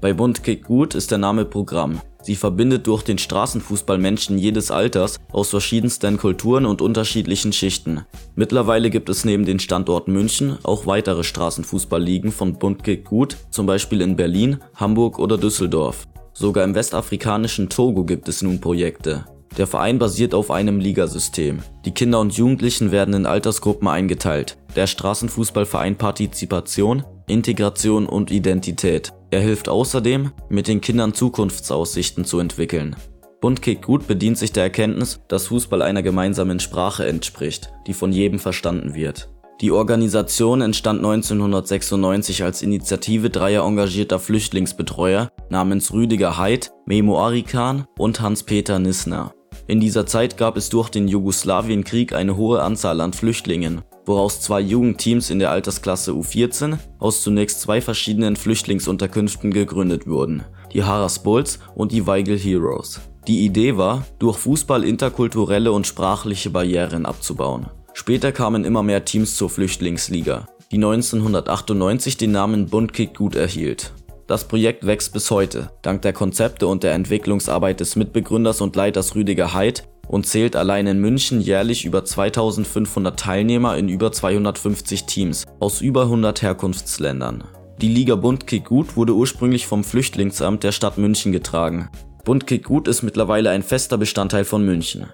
Bei Bund Kick Gut ist der Name Programm. Sie verbindet durch den Straßenfußball Menschen jedes Alters aus verschiedensten Kulturen und unterschiedlichen Schichten. Mittlerweile gibt es neben den Standorten München auch weitere Straßenfußballligen von Bund Kick Gut, zum Beispiel in Berlin, Hamburg oder Düsseldorf. Sogar im westafrikanischen Togo gibt es nun Projekte. Der Verein basiert auf einem Ligasystem. Die Kinder und Jugendlichen werden in Altersgruppen eingeteilt. Der Straßenfußballverein Partizipation, Integration und Identität. Er hilft außerdem, mit den Kindern Zukunftsaussichten zu entwickeln. Bund Kick Gut bedient sich der Erkenntnis, dass Fußball einer gemeinsamen Sprache entspricht, die von jedem verstanden wird. Die Organisation entstand 1996 als Initiative dreier engagierter Flüchtlingsbetreuer namens Rüdiger Heid, Memo Arikan und Hans-Peter Nissner. In dieser Zeit gab es durch den Jugoslawienkrieg eine hohe Anzahl an Flüchtlingen, woraus zwei Jugendteams in der Altersklasse U14 aus zunächst zwei verschiedenen Flüchtlingsunterkünften gegründet wurden, die Haras Bulls und die Weigel Heroes. Die Idee war, durch Fußball interkulturelle und sprachliche Barrieren abzubauen. Später kamen immer mehr Teams zur Flüchtlingsliga, die 1998 den Namen Bundkick gut erhielt. Das Projekt wächst bis heute, dank der Konzepte und der Entwicklungsarbeit des Mitbegründers und Leiters Rüdiger Heid und zählt allein in München jährlich über 2500 Teilnehmer in über 250 Teams aus über 100 Herkunftsländern. Die Liga Bundkick Gut wurde ursprünglich vom Flüchtlingsamt der Stadt München getragen. Bundkick Gut ist mittlerweile ein fester Bestandteil von München.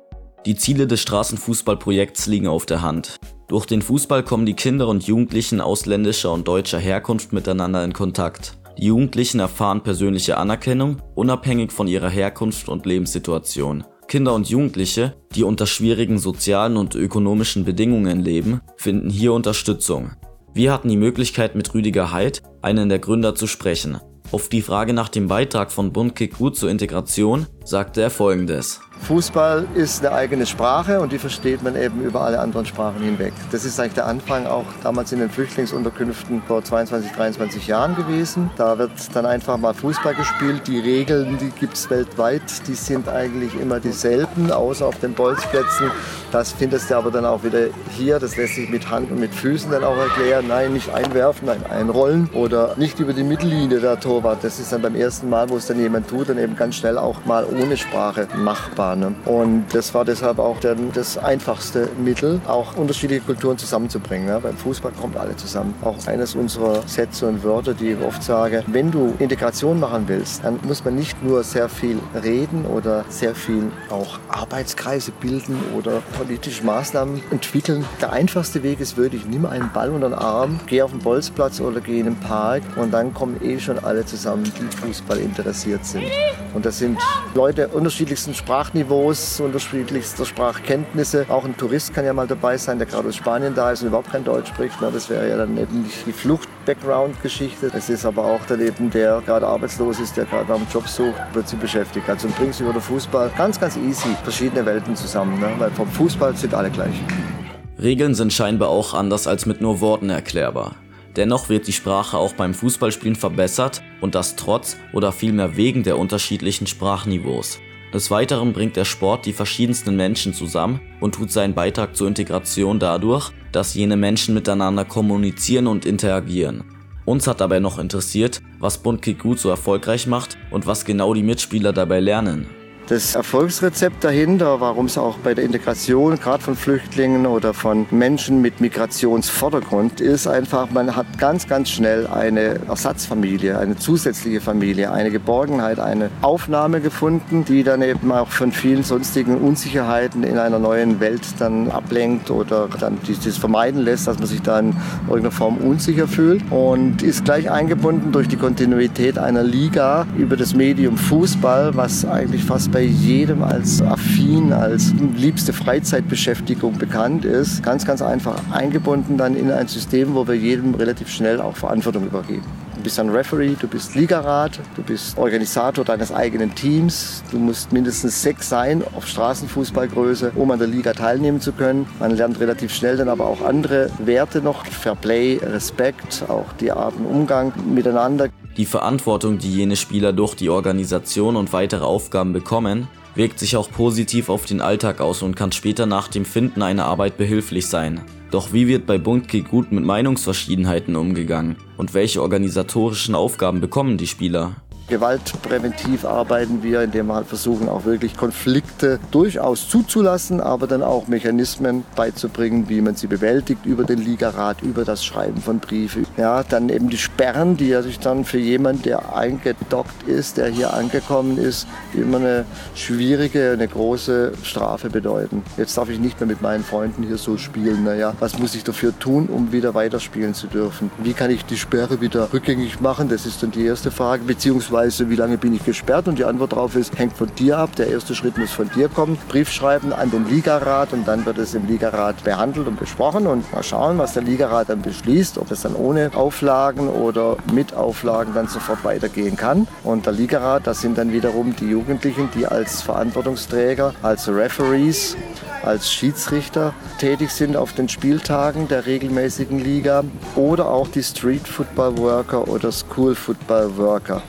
Die Ziele des Straßenfußballprojekts liegen auf der Hand. Durch den Fußball kommen die Kinder und Jugendlichen ausländischer und deutscher Herkunft miteinander in Kontakt. Die Jugendlichen erfahren persönliche Anerkennung, unabhängig von ihrer Herkunft und Lebenssituation. Kinder und Jugendliche, die unter schwierigen sozialen und ökonomischen Bedingungen leben, finden hier Unterstützung. Wir hatten die Möglichkeit mit Rüdiger Heid, einen der Gründer, zu sprechen. Auf die Frage nach dem Beitrag von Bund Kick Gut zur Integration sagte er folgendes. Fußball ist eine eigene Sprache und die versteht man eben über alle anderen Sprachen hinweg. Das ist eigentlich der Anfang auch damals in den Flüchtlingsunterkünften vor 22, 23 Jahren gewesen. Da wird dann einfach mal Fußball gespielt. Die Regeln, die gibt es weltweit, die sind eigentlich immer dieselben, außer auf den Bolzplätzen. Das findest du aber dann auch wieder hier. Das lässt sich mit Hand und mit Füßen dann auch erklären. Nein, nicht einwerfen, nein, einrollen oder nicht über die Mittellinie der Torwart. Das ist dann beim ersten Mal, wo es dann jemand tut, dann eben ganz schnell auch mal ohne Sprache machbar. Ne? Und das war deshalb auch dann das einfachste Mittel, auch unterschiedliche Kulturen zusammenzubringen. Ne? Beim Fußball kommt alle zusammen. Auch eines unserer Sätze und Wörter, die ich oft sage, wenn du Integration machen willst, dann muss man nicht nur sehr viel reden oder sehr viel auch Arbeitskreise bilden oder politische Maßnahmen entwickeln. Der einfachste Weg ist wirklich, nimm einen Ball unter den Arm, geh auf den Bolzplatz oder geh in den Park und dann kommen eh schon alle zusammen, die Fußball interessiert sind. Und das sind Leute unterschiedlichsten Sprachniveaus, unterschiedlichster Sprachkenntnisse. Auch ein Tourist kann ja mal dabei sein, der gerade aus Spanien da ist und überhaupt kein Deutsch spricht. Das wäre ja dann eben nicht die Flucht-Background-Geschichte. Es ist aber auch daneben, der gerade arbeitslos ist, der gerade einen Job sucht, wird sie beschäftigt. Also bringst du über den Fußball ganz, ganz easy verschiedene Welten zusammen. Ne? Weil vom Fußball sind alle gleich. Regeln sind scheinbar auch anders als mit nur Worten erklärbar. Dennoch wird die Sprache auch beim Fußballspielen verbessert und das trotz oder vielmehr wegen der unterschiedlichen Sprachniveaus. Des Weiteren bringt der Sport die verschiedensten Menschen zusammen und tut seinen Beitrag zur Integration dadurch, dass jene Menschen miteinander kommunizieren und interagieren. Uns hat dabei noch interessiert, was Bund Kick gut so erfolgreich macht und was genau die Mitspieler dabei lernen. Das Erfolgsrezept dahinter, warum es auch bei der Integration, gerade von Flüchtlingen oder von Menschen mit Migrationsvordergrund ist, einfach, man hat ganz, ganz schnell eine Ersatzfamilie, eine zusätzliche Familie, eine Geborgenheit, eine Aufnahme gefunden, die dann eben auch von vielen sonstigen Unsicherheiten in einer neuen Welt dann ablenkt oder dann das vermeiden lässt, dass man sich da in irgendeiner Form unsicher fühlt. Und ist gleich eingebunden durch die Kontinuität einer Liga über das Medium Fußball, was eigentlich fast bei jedem als affin, als liebste Freizeitbeschäftigung bekannt ist, ganz, ganz einfach eingebunden dann in ein System, wo wir jedem relativ schnell auch Verantwortung übergeben. Du bist ein Referee, du bist Ligarat, du bist Organisator deines eigenen Teams. Du musst mindestens sechs sein auf Straßenfußballgröße, um an der Liga teilnehmen zu können. Man lernt relativ schnell dann aber auch andere Werte noch. Fair Play, Respekt, auch die Arten Umgang miteinander. Die Verantwortung, die jene Spieler durch die Organisation und weitere Aufgaben bekommen, wirkt sich auch positiv auf den Alltag aus und kann später nach dem Finden einer Arbeit behilflich sein. Doch wie wird bei Bundkick gut mit Meinungsverschiedenheiten umgegangen und welche organisatorischen Aufgaben bekommen die Spieler? Gewaltpräventiv arbeiten wir, indem wir halt versuchen, auch wirklich Konflikte durchaus zuzulassen, aber dann auch Mechanismen beizubringen, wie man sie bewältigt über den Ligarat, über das Schreiben von Briefen. Ja, dann eben die Sperren, die ja sich dann für jemanden, der eingedockt ist, der hier angekommen ist, immer eine schwierige, eine große Strafe bedeuten. Jetzt darf ich nicht mehr mit meinen Freunden hier so spielen. Naja, was muss ich dafür tun, um wieder weiterspielen zu dürfen? Wie kann ich die Sperre wieder rückgängig machen? Das ist dann die erste Frage. Beziehungsweise, wie lange bin ich gesperrt? Und die Antwort darauf ist, hängt von dir ab. Der erste Schritt muss von dir kommen. Brief schreiben an den Ligarat und dann wird es im Ligarat behandelt und besprochen und mal schauen, was der Ligarat dann beschließt, ob es dann ohne Auflagen oder mit Auflagen dann sofort weitergehen kann. Und der Ligarat, das sind dann wiederum die Jugendlichen, die als Verantwortungsträger, als Referees, als Schiedsrichter tätig sind auf den Spieltagen der regelmäßigen Liga oder auch die Street Football Worker oder School Football Worker.